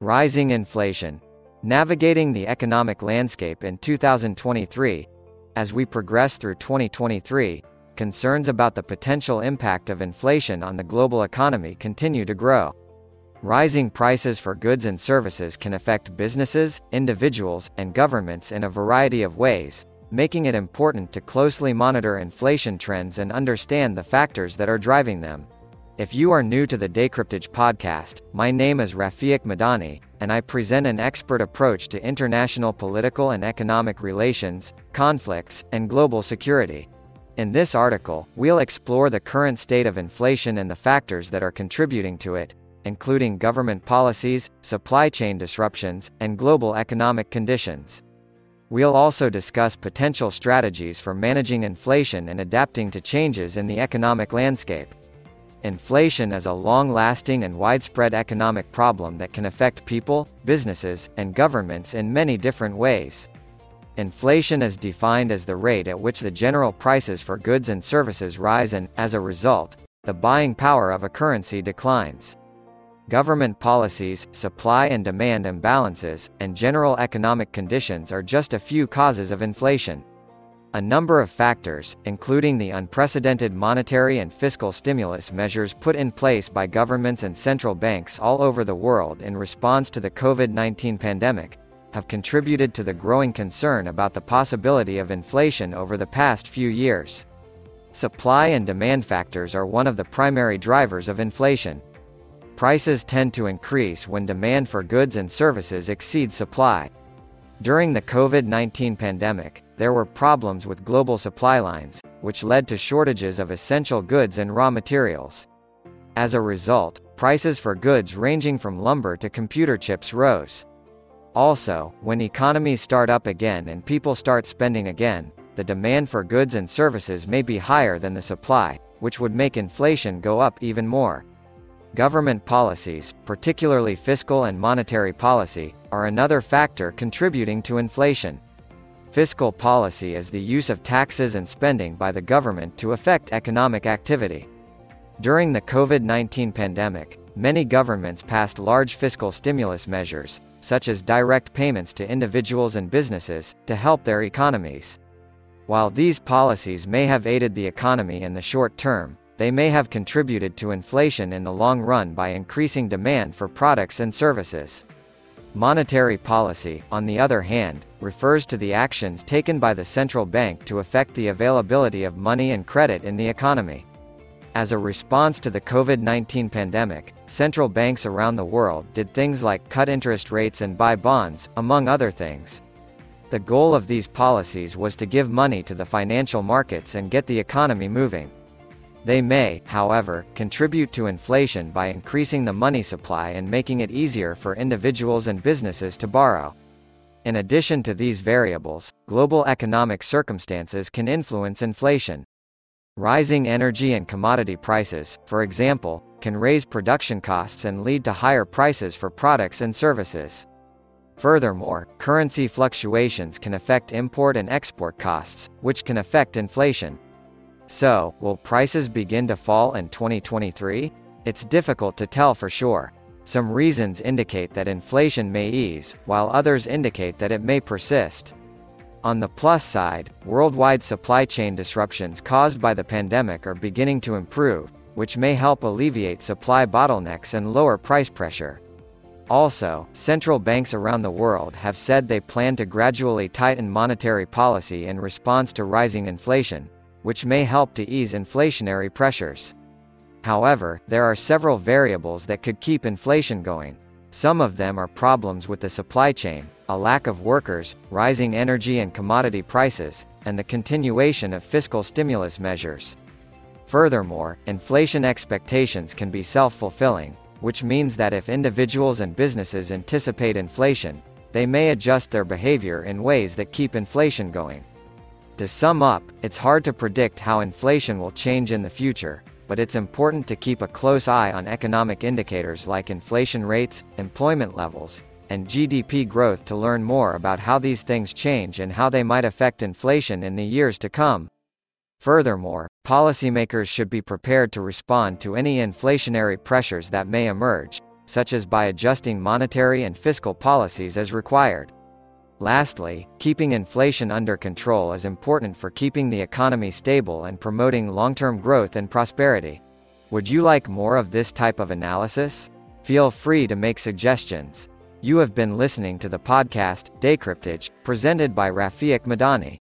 Rising inflation. Navigating the economic landscape in 2023. As we progress through 2023, concerns about the potential impact of inflation on the global economy continue to grow. Rising prices for goods and services can affect businesses, individuals, and governments in a variety of ways, making it important to closely monitor inflation trends and understand the factors that are driving them. If you are new to the Decryptage podcast, my name is Rafiq Madani, and I present an expert approach to international political and economic relations, conflicts, and global security. In this article, we'll explore the current state of inflation and the factors that are contributing to it, including government policies, supply chain disruptions, and global economic conditions. We'll also discuss potential strategies for managing inflation and adapting to changes in the economic landscape. Inflation is a long-lasting and widespread economic problem that can affect people, businesses, and governments in many different ways. Inflation is defined as the rate at which the general prices for goods and services rise and, as a result, the buying power of a currency declines. Government policies, supply and demand imbalances, and general economic conditions are just a few causes of inflation. A number of factors, including the unprecedented monetary and fiscal stimulus measures put in place by governments and central banks all over the world in response to the COVID-19 pandemic, have contributed to the growing concern about the possibility of inflation over the past few years. Supply and demand factors are one of the primary drivers of inflation. Prices tend to increase when demand for goods and services exceeds supply. During the COVID-19 pandemic, there were problems with global supply lines, which led to shortages of essential goods and raw materials. As a result, prices for goods ranging from lumber to computer chips rose. Also, when economies start up again and people start spending again, the demand for goods and services may be higher than the supply, which would make inflation go up even more. Government policies, particularly fiscal and monetary policy, are another factor contributing to inflation. Fiscal policy is the use of taxes and spending by the government to affect economic activity. During the COVID-19 pandemic, many governments passed large fiscal stimulus measures, such as direct payments to individuals and businesses, to help their economies. While these policies may have aided the economy in the short term, they may have contributed to inflation in the long run by increasing demand for products and services. Monetary policy, on the other hand, refers to the actions taken by the central bank to affect the availability of money and credit in the economy. As a response to the COVID-19 pandemic, central banks around the world did things like cut interest rates and buy bonds, among other things. The goal of these policies was to give money to the financial markets and get the economy moving. They may, however, contribute to inflation by increasing the money supply and making it easier for individuals and businesses to borrow. In addition to these variables, global economic circumstances can influence inflation. Rising energy and commodity prices, for example, can raise production costs and lead to higher prices for products and services. Furthermore, currency fluctuations can affect import and export costs, which can affect inflation. So, will prices begin to fall in 2023? It's difficult to tell for sure. Some reasons indicate that inflation may ease, while others indicate that it may persist. On the plus side, worldwide supply chain disruptions caused by the pandemic are beginning to improve, which may help alleviate supply bottlenecks and lower price pressure. Also, central banks around the world have said they plan to gradually tighten monetary policy in response to rising inflation, which may help to ease inflationary pressures. However, there are several variables that could keep inflation going. Some of them are problems with the supply chain, a lack of workers, rising energy and commodity prices, and the continuation of fiscal stimulus measures. Furthermore, inflation expectations can be self-fulfilling, which means that if individuals and businesses anticipate inflation, they may adjust their behavior in ways that keep inflation going. To sum up, it's hard to predict how inflation will change in the future, but it's important to keep a close eye on economic indicators like inflation rates, employment levels, and GDP growth to learn more about how these things change and how they might affect inflation in the years to come. Furthermore, policymakers should be prepared to respond to any inflationary pressures that may emerge, such as by adjusting monetary and fiscal policies as required. Lastly, keeping inflation under control is important for keeping the economy stable and promoting long-term growth and prosperity. Would you like more of this type of analysis? Feel free to make suggestions. You have been listening to the podcast, Decryptage, presented by Rafiq Madani.